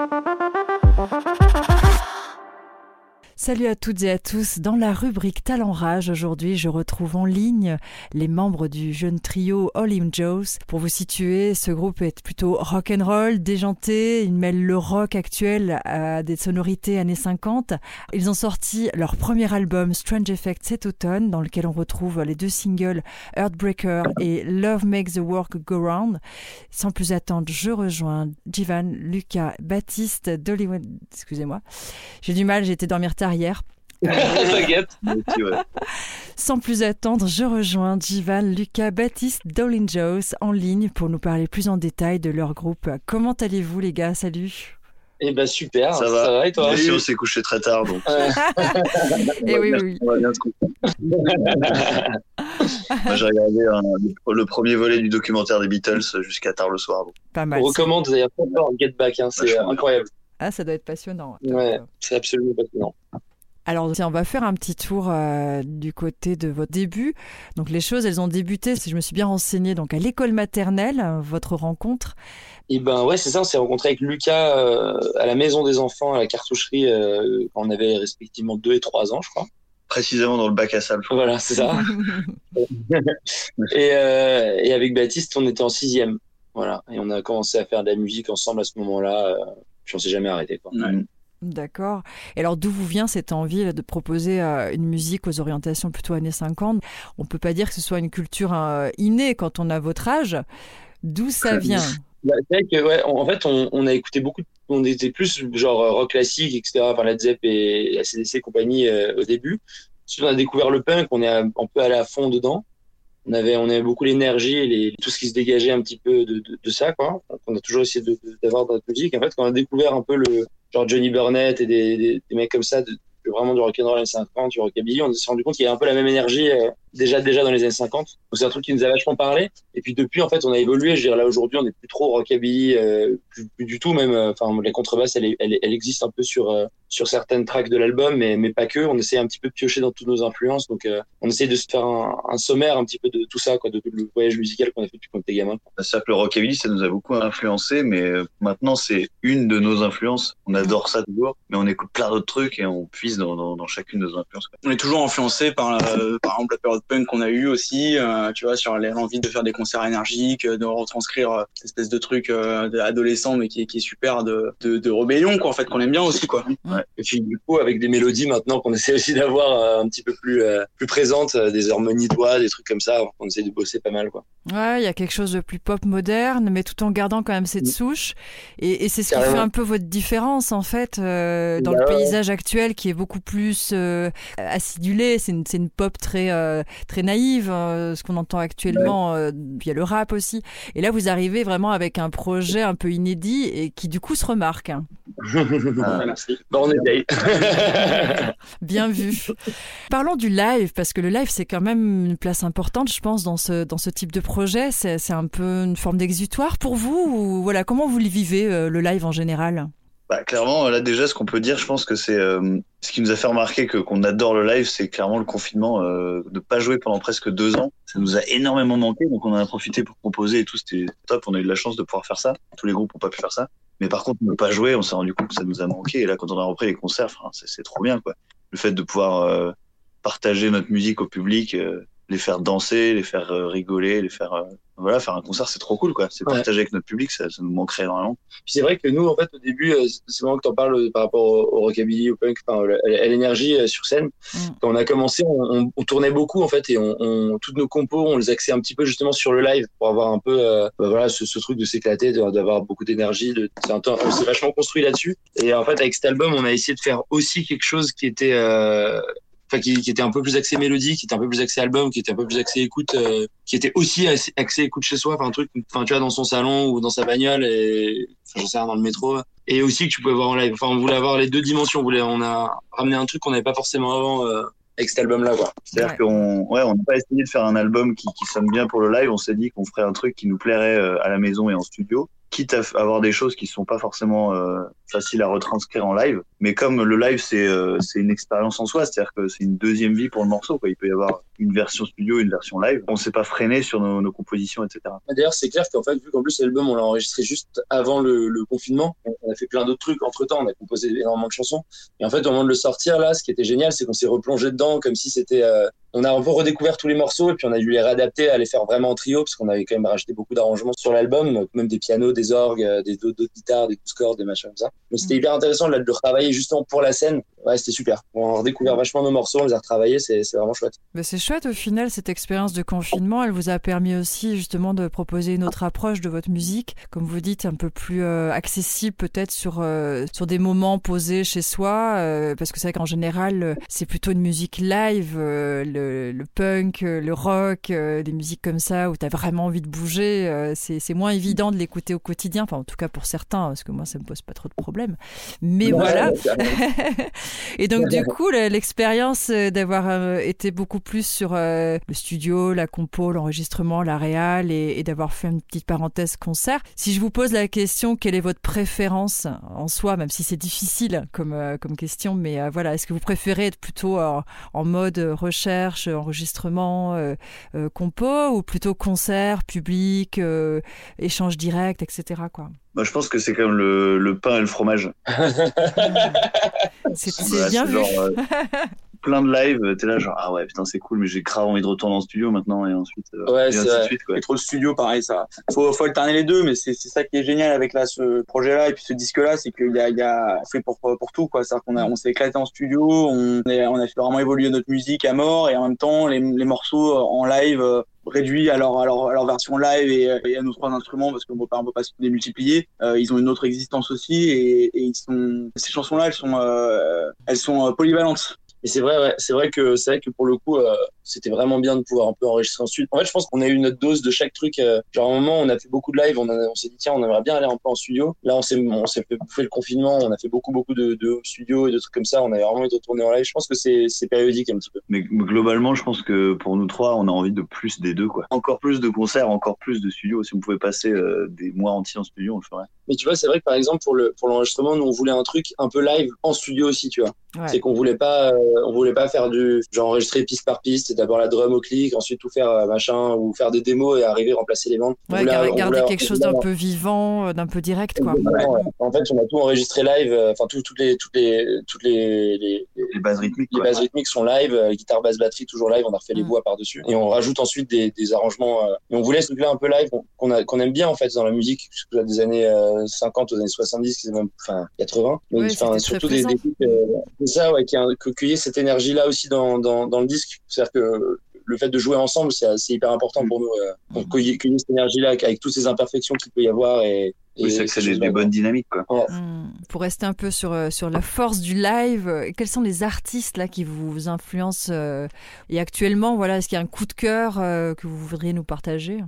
Thank you. Salut à toutes et à tous. Dans la rubrique Talent Rage, aujourd'hui, je retrouve en ligne les membres du jeune trio All Him Joes. Pour vous situer, ce groupe est plutôt rock and roll, déjanté. Il mêle le rock actuel à des sonorités années 50. Ils ont sorti leur premier album Strange Effect cet automne, dans lequel on retrouve les deux singles Earthbreaker et Love Makes the Work Go Round. Sans plus attendre, je rejoins Jivan, Lucas, Baptiste, Dollywood. Excusez-moi. J'ai du mal, j'ai été dormir tard Sans plus attendre, je rejoins Jivan, Lucas, Baptiste, Dolin Joes en ligne pour nous parler plus en détail de leur groupe. Comment allez-vous les gars? Salut eh ben super, ça, va. et toi? On s'est couché très tard donc. et eh oui, oui. On va bien se Moi j'ai regardé le premier volet du documentaire des Beatles jusqu'à tard le soir. Pas mal. On recommande d'ailleurs Get Back, hein, c'est incroyable. Ah, ça doit être passionnant. Ouais, c'est absolument passionnant. Alors, on va faire un petit tour euh, du côté de votre début. Donc, les choses, elles ont débuté, si je me suis bien renseignée, donc à l'école maternelle, votre rencontre. Et eh ben ouais, c'est ça. On s'est rencontré avec Lucas euh, à la maison des enfants, à la cartoucherie, euh, quand on avait respectivement 2 et 3 ans, je crois. Précisément dans le bac à sable. Voilà, c'est ça. et, et, avec Baptiste, on était en sixième. Voilà. Et on a commencé à faire de la musique ensemble à ce moment-là. puis on s'est jamais arrêté. Quoi. D'accord. Et alors d'où vous vient cette envie de proposer euh, une musique aux orientations plutôt années 50 On peut pas dire que ce soit une culture euh, innée quand on a votre âge. D'où ça vient? bah, que, ouais, en fait, on, a écouté beaucoup. On était plus genre euh, rock classique, etc. Enfin, Led Zepp et la CDC et compagnie au début. Ensuite, on a découvert le punk. On est un, peu allé à fond dedans. On avait, on avait beaucoup l'énergie et tout ce qui se dégageait un petit peu de, de, ça, quoi. on a toujours essayé d'avoir de, notre musique. En fait, quand on a découvert un peu le, genre Johnny Burnett et des, des, des mecs comme ça, de, vraiment du rock'n'roll années 50, du rockabilly, on s'est rendu compte qu'il y avait un peu la même énergie euh, déjà déjà dans les années 50. Donc c'est un truc qui nous a vachement parlé. Et puis depuis en fait on a évolué. Je veux dire là aujourd'hui on n'est plus trop rockabilly, euh, plus, plus, du tout même. Euh, enfin la contrebasse elle, elle, elle, existe un peu sur euh, sur certaines tracks de l'album, mais mais pas que. On essaie un petit peu de piocher dans toutes nos influences. Donc on essaie de se faire un, un, sommaire un petit peu de tout ça quoi, de tout le voyage musical qu'on a fait depuis qu'on était gamin. C'est vrai que le rockabilly ça nous a beaucoup influencé, mais maintenant c'est une de nos influences. On adore ça toujours, mais on écoute plein d'autres trucs et on puise dans, dans, dans chacune de nos influences. Quoi. On est toujours influencé par par exemple la période punk qu'on a eu aussi, euh, tu vois, sur l'envie de faire des concerts énergiques, de retranscrire euh, cette espèce de truc euh, adolescent mais qui est, qui est super de, de, de, rébellion, quoi, en fait, qu'on aime bien aussi, quoi. Ouais. Et puis du coup, avec des mélodies maintenant qu'on essaie aussi d'avoir un petit peu plus plus présentes, des harmonies de doigts, des trucs comme ça, on essaie de bosser pas mal, quoi. Ouais, il y a quelque chose de plus pop moderne, mais tout en gardant quand même cette mm. souche. Et, et c'est ce qui fait un peu votre différence, en fait, euh, dans le paysage actuel qui est beaucoup plus euh, acidulé. C'est une, une, pop très, euh, très naïve, euh, ce qu'on entend actuellement. Euh, il y a le rap aussi. Et là, vous arrivez vraiment avec un projet un peu inédit et qui, du coup, se remarque. Hein. ah, merci. Bon, on est Bien vu. Parlons du live, parce que le live, c'est quand même une place importante, je pense, dans ce, dans ce type de projet C'est un peu une forme d'exutoire pour vous ou voilà comment vous le vivez euh, le live en général? Bah, clairement, là déjà, ce qu'on peut dire, je pense que c'est euh, ce qui nous a fait remarquer que qu'on adore le live, c'est clairement le confinement, euh, de pas jouer pendant presque deux ans. Ça nous a énormément manqué, donc on en a profité pour composer et tout. C'était top. On a eu de la chance de pouvoir faire ça. Tous les groupes n'ont pas pu faire ça. Mais par contre, ne pas jouer, on s'est rendu compte que ça nous a manqué. Et là, quand on a repris les concerts, c'est trop bien, quoi. Le fait de pouvoir euh, partager notre musique au public, les faire danser, les faire rigoler, les faire voilà, faire un concert, c'est trop cool, quoi. C'est partager avec notre public, ça, ça nous manquerait vraiment. Puis c'est vrai que nous, en fait, au début, euh, c'est vraiment que t'en parles euh, par rapport au, rockabilly, au punk, enfin, à l'énergie euh, sur scène. Mm. Quand on a commencé, on, on, tournait beaucoup, en fait, et on, on, toutes nos compos, on les axait un petit peu justement sur le live pour avoir un peu, bah, voilà, ce, ce, truc de s'éclater, d'avoir beaucoup d'énergie. De, on s'est vachement construit là-dessus. Et en fait, avec cet album, on a essayé de faire aussi quelque chose qui était euh, enfin qui, qui, était un peu plus axé mélodie, qui était un peu plus axé album, qui était un peu plus axé écoute, euh, qui était aussi axé écoute chez soi, enfin un truc, enfin tu vois dans son salon ou dans sa bagnole et enfin, je sais dans le métro. Et aussi que tu pouvais voir en live. Enfin on voulait avoir les deux dimensions. On voulait, on a ramené un truc qu'on n'avait pas forcément avant. Euh, avec cet album-là, quoi. C'est-à-dire qu'on, ouais, on n'a pas essayé de faire un album qui, qui sonne bien pour le live. On s'est dit qu'on ferait un truc qui nous plairait euh, à la maison et en studio quitte à avoir des choses qui sont pas forcément euh, faciles à retranscrire en live. Mais comme le live, c'est euh, une expérience en soi, c'est-à-dire que c'est une deuxième vie pour le morceau. Il peut y avoir une version studio, une version live. On s'est pas freiné sur nos, compositions, etc. D'ailleurs, c'est clair qu'en fait, vu qu'en plus l'album, on l'a enregistré juste avant le, confinement, on, a fait plein d'autres trucs entre temps, on a composé énormément de chansons. Et en fait, au moment de le sortir, là, ce qui était génial, c'est qu'on s'est replongé dedans comme si c'était. Euh, on a un peu redécouvert tous les morceaux et puis on a dû les réadapter, à les faire vraiment en trio, parce qu'on avait quand même rajouté beaucoup d'arrangements sur l'album, même des pianos, des orgues, euh, des d'autres guitares, des douze cordes, des machins comme ça. C'était hyper intéressant de le retravailler justement pour la scène. Ouais, c'était super. On a redécouvert vachement nos morceaux, on les a retravaillés, c'est vraiment chouette. Mais c'est chouette au final, cette expérience de confinement, elle vous a permis aussi justement de proposer une autre approche de votre musique, comme vous dites, un peu plus euh, accessible peut-être sur, euh, sur des moments posés chez soi, euh, parce que c'est vrai qu'en général, c'est plutôt une musique live, le, punk, le rock, des musiques comme ça où tu as vraiment envie de bouger, c'est moins évident de l'écouter au quotidien, enfin en tout cas pour certains, parce que moi ça me pose pas trop de problèmes. Mais voilà. Et donc du coup, l'expérience d'avoir été beaucoup plus sur le studio, la compo, l'enregistrement, la réal et, et d'avoir fait une petite parenthèse concert. Si je vous pose la question, quelle est votre préférence en soi, même si c'est difficile comme, euh, comme question, mais euh, voilà, est-ce que vous préférez être plutôt en mode recherche, enregistrement, euh, compo, ou plutôt concert, public, échange direct, etc. Quoi? Moi, je pense que c'est comme le, le pain et le fromage. c'est bien vu. plein de live, t'es là genre ah ouais putain c'est cool mais j'ai grave envie de retourner en studio maintenant et ensuite euh, ouais c'est suite, quoi. trop le studio pareil ça faut faut alterner les deux mais c'est c'est ça qui est génial avec là ce projet là et puis ce disque là c'est qu'il y a il y a fait pour pour tout quoi c'est qu'on a on s'est éclaté en studio on est, on a fait vraiment évoluer notre musique à mort et en même temps les, les morceaux en live euh, réduits à leur, à leur, version live et, à nos trois instruments parce qu'on peut pas pas se démultiplier. Euh, ils ont une autre existence aussi et, ils sont ces chansons là elles sont euh, elles sont polyvalentes et c'est vrai, c'est vrai que c'est vrai que pour le coup, euh, c'était vraiment bien de pouvoir un peu enregistrer ensuite. En fait, je pense qu'on a eu notre dose de chaque truc. Euh, genre à un moment, on a fait beaucoup de live, on, s'est dit tiens, on aimerait bien aller un peu en studio. Là, on s'est on s'est fait bouffer le confinement, on a fait beaucoup beaucoup de, de studios et de trucs comme ça. On avait vraiment de retourner en live. Je pense que c'est c'est périodique un petit peu. Mais globalement, je pense que pour nous trois, on a envie de plus des deux quoi. Encore plus de concerts, encore plus de studios. Si on pouvait passer euh, des mois entiers en studio, on le ferait. Mais tu vois, c'est vrai que par exemple pour le pour l'enregistrement, nous on voulait un truc un peu live en studio aussi, tu vois. C'est qu'on voulait pas on voulait pas faire du genre enregistrer piste par piste, d'abord la drum au clic, ensuite tout faire euh, machin ou faire des démos et arriver à remplacer les bandes. Ouais, garder quelque chose d'un peu vivant, euh, d'un peu direct quoi. En fait, on a tout enregistré live, euh, enfin tout, toutes les toutes les toutes les les, les bases rythmiques. Les bases rythmiques sont live, guitare, basse, batterie toujours live, on a refait les mm. voix par-dessus et on rajoute ensuite des, des arrangements et on voulait ce truc-là un peu live qu'on a qu'on aime bien en fait dans la musique des années 50 aux années 70, même enfin 80, mais enfin, surtout des, des c'est ça ouais qui a cueillir cette énergie là aussi dans, dans, dans le disque, c'est-à-dire que le fait de jouer ensemble, c'est hyper important pour nous. Euh, pour cueillir, cette énergie-là, avec toutes ces imperfections qu'il peut y avoir. Et, oui, c'est des, des, bonnes dynamiques. Quoi. Hmm. Pour rester un peu sur, euh, sur la force du live, euh, quels sont les artistes là qui vous influencent Et actuellement, voilà, est-ce qu'il y a un coup de cœur que vous voudriez nous partager?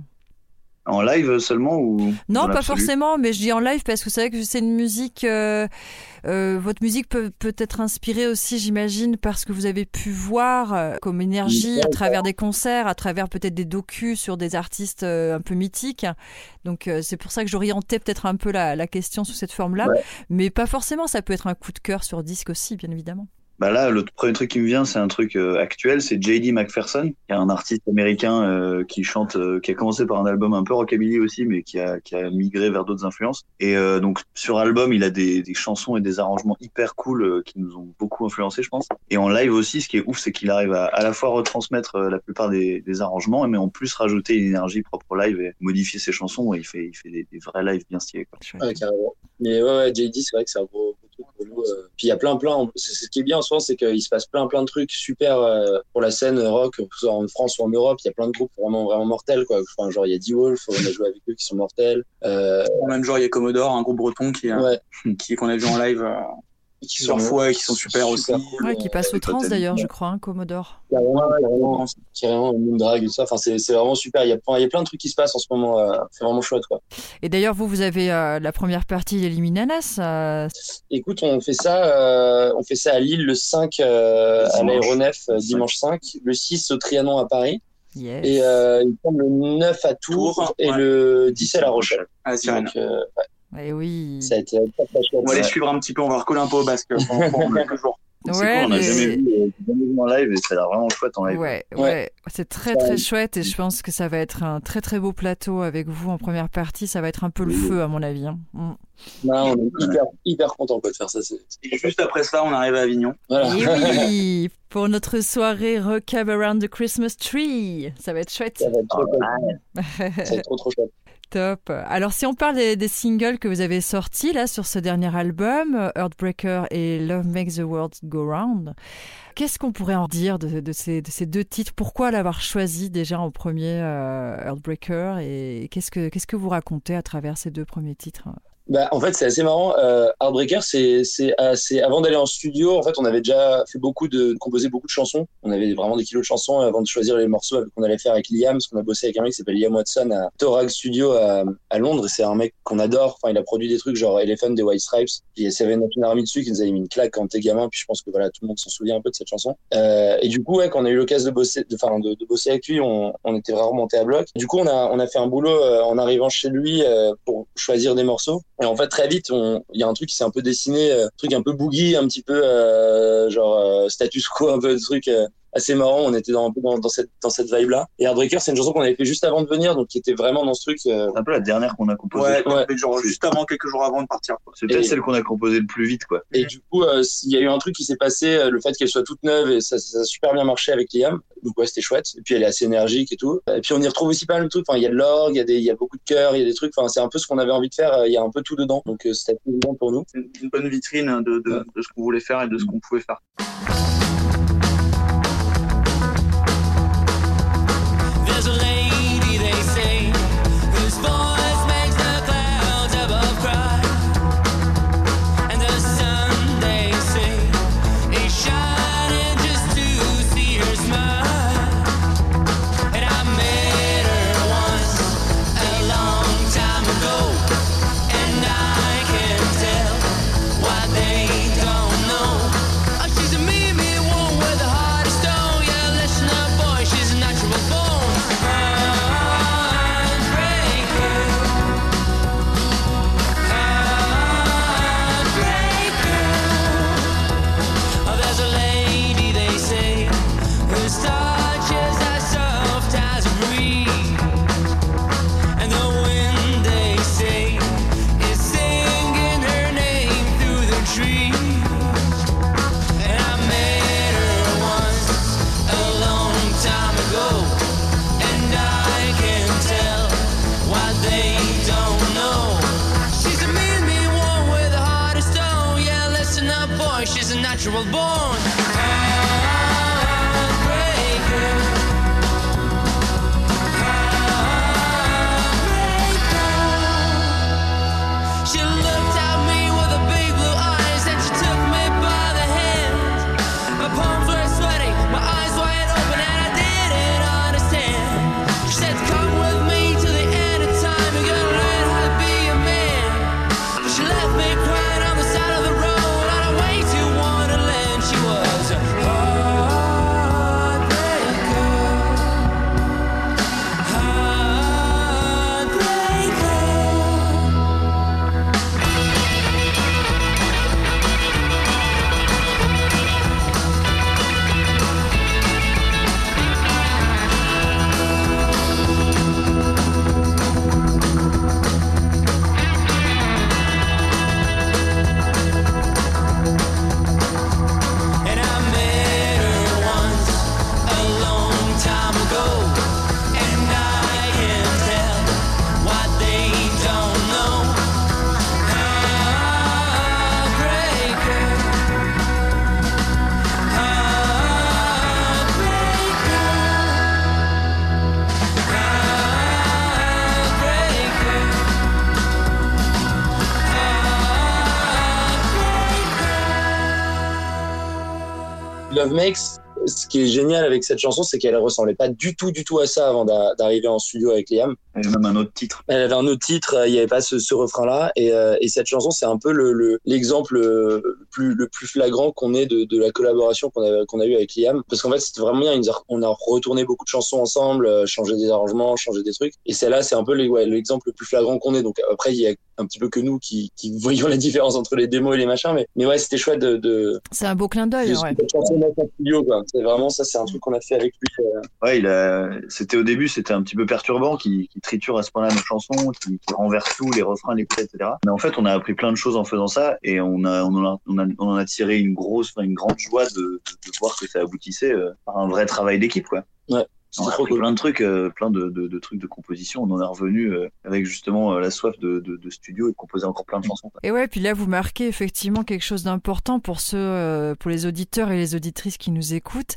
En live seulement ou Non, pas forcément, mais je dis en live parce que c'est vrai que c'est une musique. Euh, euh, votre musique peut peut être inspirée aussi, j'imagine, parce que vous avez pu voir euh, comme énergie à travers des concerts, à travers peut-être des docus sur des artistes un peu mythiques. Donc c'est pour ça que j'orientais peut-être un peu la, la, question sous cette forme-là, mais pas forcément. Ça peut être un coup de cœur sur disque aussi, bien évidemment. Bah là, le premier truc qui me vient, c'est un truc euh, actuel, c'est J.D. McPherson, qui est un artiste américain euh, qui chante, euh, qui a commencé par un album un peu rockabilly aussi, mais qui a, qui a migré vers d'autres influences. Et donc sur album, il a des, des, chansons et des arrangements hyper cool qui nous ont beaucoup influencé, je pense. Et en live aussi, ce qui est ouf, c'est qu'il arrive à à la fois retransmettre la plupart des, des, arrangements, mais en plus rajouter une énergie propre au live et modifier ses chansons. Et il fait, il fait des, vrais lives bien stylés. Quoi. Ouais, carrément. Mais ouais, ouais J.D. c'est vrai que c'est un gros, pour nous. Puis il y a plein, plein. Ce qui est bien en soi, c'est qu'il se passe plein, plein de trucs super euh, pour la scène rock, que ce soit en France ou en Europe. Il y a plein de groupes vraiment, vraiment mortels, quoi. Enfin, genre, il y a D-Wolf, on a joué avec eux qui sont mortels. Euh... Même genre, il y a Commodore, un groupe breton qui, ouais. qui qu'on a vu en live. Qui sont fois et qui sont super, aussi. ouais, qui passent au trans d'ailleurs, je crois, hein, Commodore. Carrément, carrément, Moondrag et tout ça. Enfin, c'est vraiment super. Il y, a, il y a plein de trucs qui se passent en ce moment. Euh, c'est vraiment chouette. Quoi. Et d'ailleurs, vous, vous avez euh, la première partie d'Eliminanas. Euh... Écoute, on fait ça, euh, on fait ça à Lille le 5 euh, à l'aéronef, dimanche 5, le 6 au Trianon à Paris. Yes. Et il tombe le 9 à Tours, Tours et ouais. le 10 à La Rochelle. Ah, c'est Donc, ouais. Et eh oui. Ça a été on va aller suivre un petit peu, on va recoller un peu au basque pendant, quelques jours. Ouais, on n'a jamais, vu, euh, en live et ça a l'air vraiment chouette en live. Ouais, ouais. c'est très très chouette et je pense que ça va être un très très beau plateau avec vous en première partie. Ça va être un peu le feu à mon avis. Hein. Mm. on est hyper, hyper content de faire ça. Et juste après ça, on arrive à Avignon. Voilà. Et oui, pour notre soirée Recap Around the Christmas Tree. Ça va être chouette. Ça va être trop, ça va être trop, trop chouette. Alors, si on parle des, singles que vous avez sortis là sur ce dernier album, Earthbreaker et Love Makes the World Go Round, qu'est-ce qu'on pourrait en dire de, ces, deux titres? Pourquoi l'avoir choisi déjà en premier, euh, Earthbreaker Et qu'est-ce que, qu'est-ce que vous racontez à travers ces deux premiers titres? Bah, en fait, c'est assez marrant. Euh, Heartbreaker, c'est, c'est, avant d'aller en studio. En fait, on avait déjà fait beaucoup de, composé beaucoup de chansons. On avait vraiment des kilos de chansons avant de choisir les morceaux qu'on allait faire avec Liam, parce qu'on a bossé avec un mec qui s'appelle Liam Watson à Torag Studio à, Londres. C'est un mec qu'on adore. Enfin, il a produit des trucs genre Elephant des White Stripes. Il y avait une Army dessus qui nous avait mis une claque quand t'es gamin. Puis je pense que voilà, tout le monde s'en souvient un peu de cette chanson. Euh, et du coup, ouais, quand on a eu l'occasion de bosser, de, enfin, de, de, bosser avec lui, on, on était vraiment monté à bloc. Du coup, on a, on a fait un boulot euh, en arrivant chez lui euh, pour choisir des morceaux. Et en fait, très vite, il y a un truc qui s'est un peu dessiné, un euh, truc un peu boogie, un petit peu euh, genre euh, status quo, un peu de truc assez marrant. On était dans, un peu dans, cette, dans cette vibe-là. Et Heartbreaker, c'est une chanson qu'on avait fait juste avant de venir, donc qui était vraiment dans ce truc. C'est un peu la dernière qu'on a composée. Ouais, genre juste avant, quelques jours avant de partir. C'est peut-être celle qu'on a composée le plus vite, quoi. Et du coup, il y a eu un truc qui s'est passé, le fait qu'elle soit toute neuve, et ça, ça, a super bien marché avec Liam. Donc ouais, c'était chouette. Et puis elle est assez énergique et tout. Et puis on y retrouve aussi pas mal de trucs. Enfin, il y a de l'orgue, il y a des, il y a beaucoup de chœurs, il y a des trucs. Enfin, c'est un peu ce qu'on avait envie de faire. Il y a un peu tout dedans. Donc c'était évident pour nous. Une bonne vitrine de, de, de ce qu'on voulait faire et de ce qu'on pouvait faire. Love Makes, ce qui est génial avec cette chanson, c'est qu'elle ressemblait pas du tout, du tout à ça avant d'arriver en studio avec Liam. Elle avait même un autre titre. Elle avait un autre titre, il n'y avait pas ce, refrain-là. Et, euh, et, cette chanson, c'est un peu l'exemple le, plus le plus flagrant qu'on ait de, de la collaboration qu'on a qu'on a eu avec Liam parce qu'en fait c'était vraiment bien on a retourné beaucoup de chansons ensemble euh, changé des arrangements changé des trucs et celle-là c'est un peu l'exemple le plus flagrant qu'on ait donc après il y a un petit peu que nous qui, qui voyons la différence entre les démos et les machins mais mais ouais c'était chouette de, de c'est un beau clin d'œil ouais. C'est vraiment ça c'est un truc qu'on a fait avec lui euh. ouais il a c'était au début c'était un petit peu perturbant qui, qui triture à ce point-là nos chansons qui, qui renverse tout les refrains les couplets etc mais en fait on a appris plein de choses en faisant ça et on a on a, on, a, on en a tiré une grosse, une grande joie de, de, de, voir que ça aboutissait euh, par un vrai travail d'équipe, quoi. Ouais. On a plein de trucs, euh, plein de, de, de, trucs de composition. On en est revenu euh, avec justement euh, la soif de, de, studio et de composer encore plein de chansons. Et ouais, puis là vous marquez effectivement quelque chose d'important pour ceux, pour les auditeurs et les auditrices qui nous écoutent.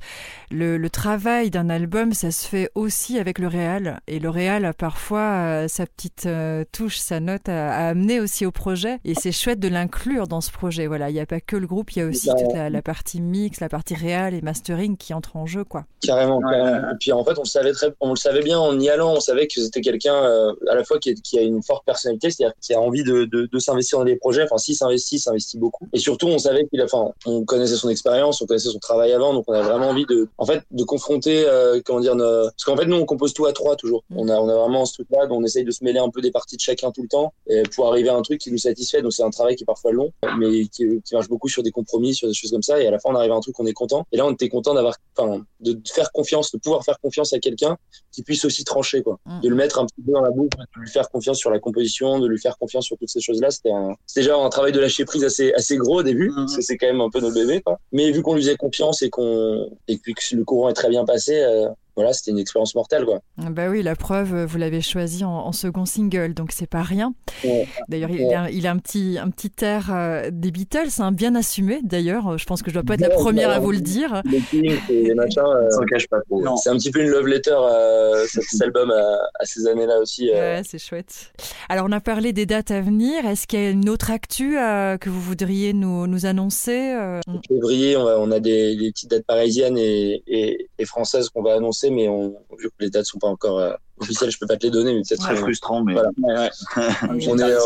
Le, le travail d'un album, ça se fait aussi avec le réal. Et le réal a parfois sa petite touche, sa note à, à, amener aussi au projet. Et c'est chouette de l'inclure dans ce projet. Voilà, il n'y a pas que le groupe, il y a aussi toute la, la, partie mix, la partie réal et mastering qui entre en jeu, quoi. Carrément. carrément. Et puis en fait, on le savait très, on le savait bien en y allant. On savait que c'était quelqu'un euh, à la fois qui, qui, a une forte personnalité, c'est-à-dire qui a envie de, de, de s'investir dans des projets. Enfin, s'il s'investit, s'investit beaucoup. Et surtout, on savait qu'il, enfin, on connaissait son expérience, on connaissait son travail avant, donc on a vraiment envie de, en fait, de confronter, euh, comment dire, nos... parce qu'en fait, nous, on compose tout à trois toujours. Mm. On a, on a vraiment ce truc-là, on essaye de se mêler un peu des parties de chacun tout le temps et pour arriver à un truc qui nous satisfait. Donc c'est un travail qui est parfois long, mais qui, qui marche beaucoup sur des compromis, sur des choses comme ça. Et à la fin, on arrive à un truc qu'on est content. Et là, on était content d'avoir, enfin, de faire confiance, de pouvoir faire confiance à quelqu'un qui puisse aussi trancher, quoi. Mm. De le mettre un petit peu dans la boucle, de lui faire confiance sur la composition, de lui faire confiance sur toutes ces choses-là. C'était déjà un travail de lâcher prise assez, assez gros au début, mm. parce que c'est quand même un peu notre bébé, quoi. Mais vu qu'on lui faisait confiance et qu'on, et que le courant est très bien passé, euh, voilà, c'était une expérience mortelle, quoi. Bah oui, la preuve, vous l'avez choisi en, en, second single, donc c'est pas rien. Ouais. D'ailleurs, il, a, il a un petit, un petit air euh, des Beatles, hein, bien assumé. D'ailleurs, je pense que je dois pas être la première à vous le dire. Les machins, euh, s'en cache pas trop. C'est un petit peu une love letter, euh, cet album à, à, ces années-là aussi. Ouais, c'est chouette. Alors, on a parlé des dates à venir. Est-ce qu'il y a une autre actu que vous voudriez nous, nous annoncer En février, on a, on a des, des, petites dates parisiennes et, et, et françaises qu'on va annoncer mais on, vu que les dates sont pas encore euh, officielles, je peux pas te les donner, mais c'est très ouais, frustrant. Mais voilà. ouais, ouais. on, est, euh,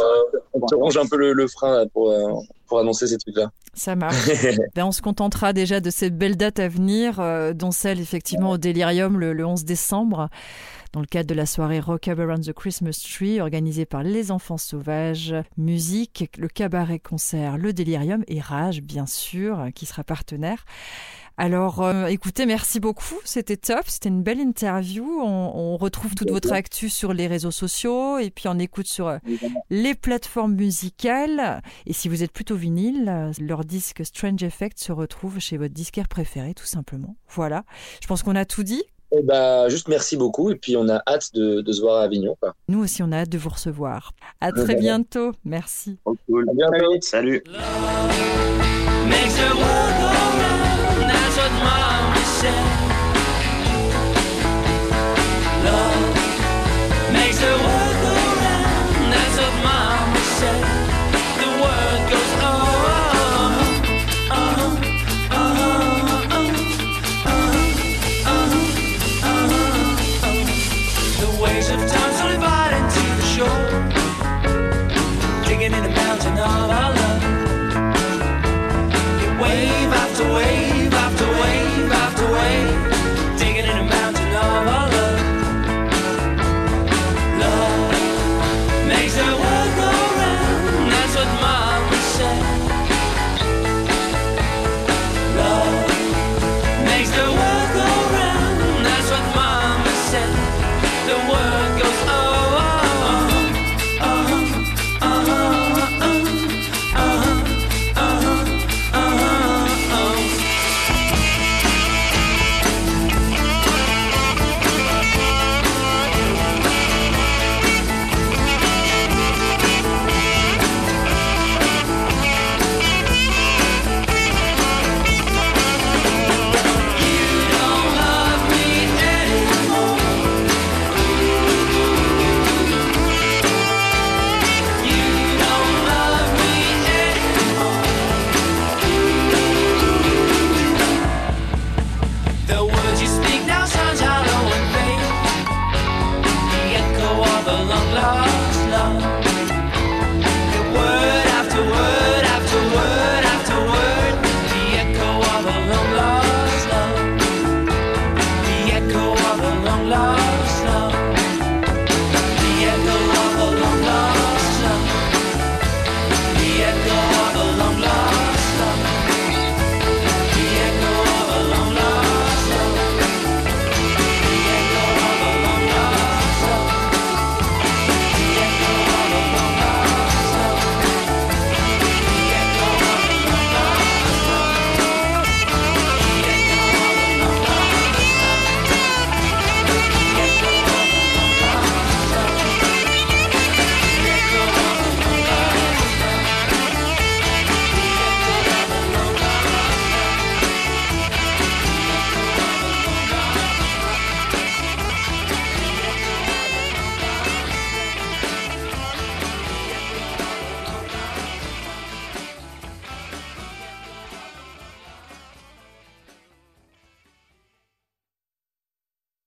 on te ronge un peu le, le frein pour, euh, pour annoncer ces trucs-là. Ça marche. ben, on se contentera déjà de ces belles dates à venir, euh, dont celle effectivement au Delirium le, le 11 décembre dans le cadre de la soirée Rock Around the Christmas Tree organisée par Les Enfants Sauvages, musique, le cabaret concert, le Delirium et Rage bien sûr qui sera partenaire. Alors, euh, écoutez, merci beaucoup. C'était top. C'était une belle interview. On, on retrouve toute votre actu sur les réseaux sociaux et puis on écoute sur euh, les plateformes musicales. Et si vous êtes plutôt vinyle, leur disque Strange Effect se retrouve chez votre disquaire préféré, tout simplement. Voilà. Je pense qu'on a tout dit. Eh bah, juste merci beaucoup et puis on a hâte de, de se voir à Avignon. Quoi. Nous aussi, on a hâte de vous recevoir. À très bientôt. Merci. Cool. À bientôt. Salut. Love 세월 The words you speak now sound hollow and faint. The echo of a long lost love.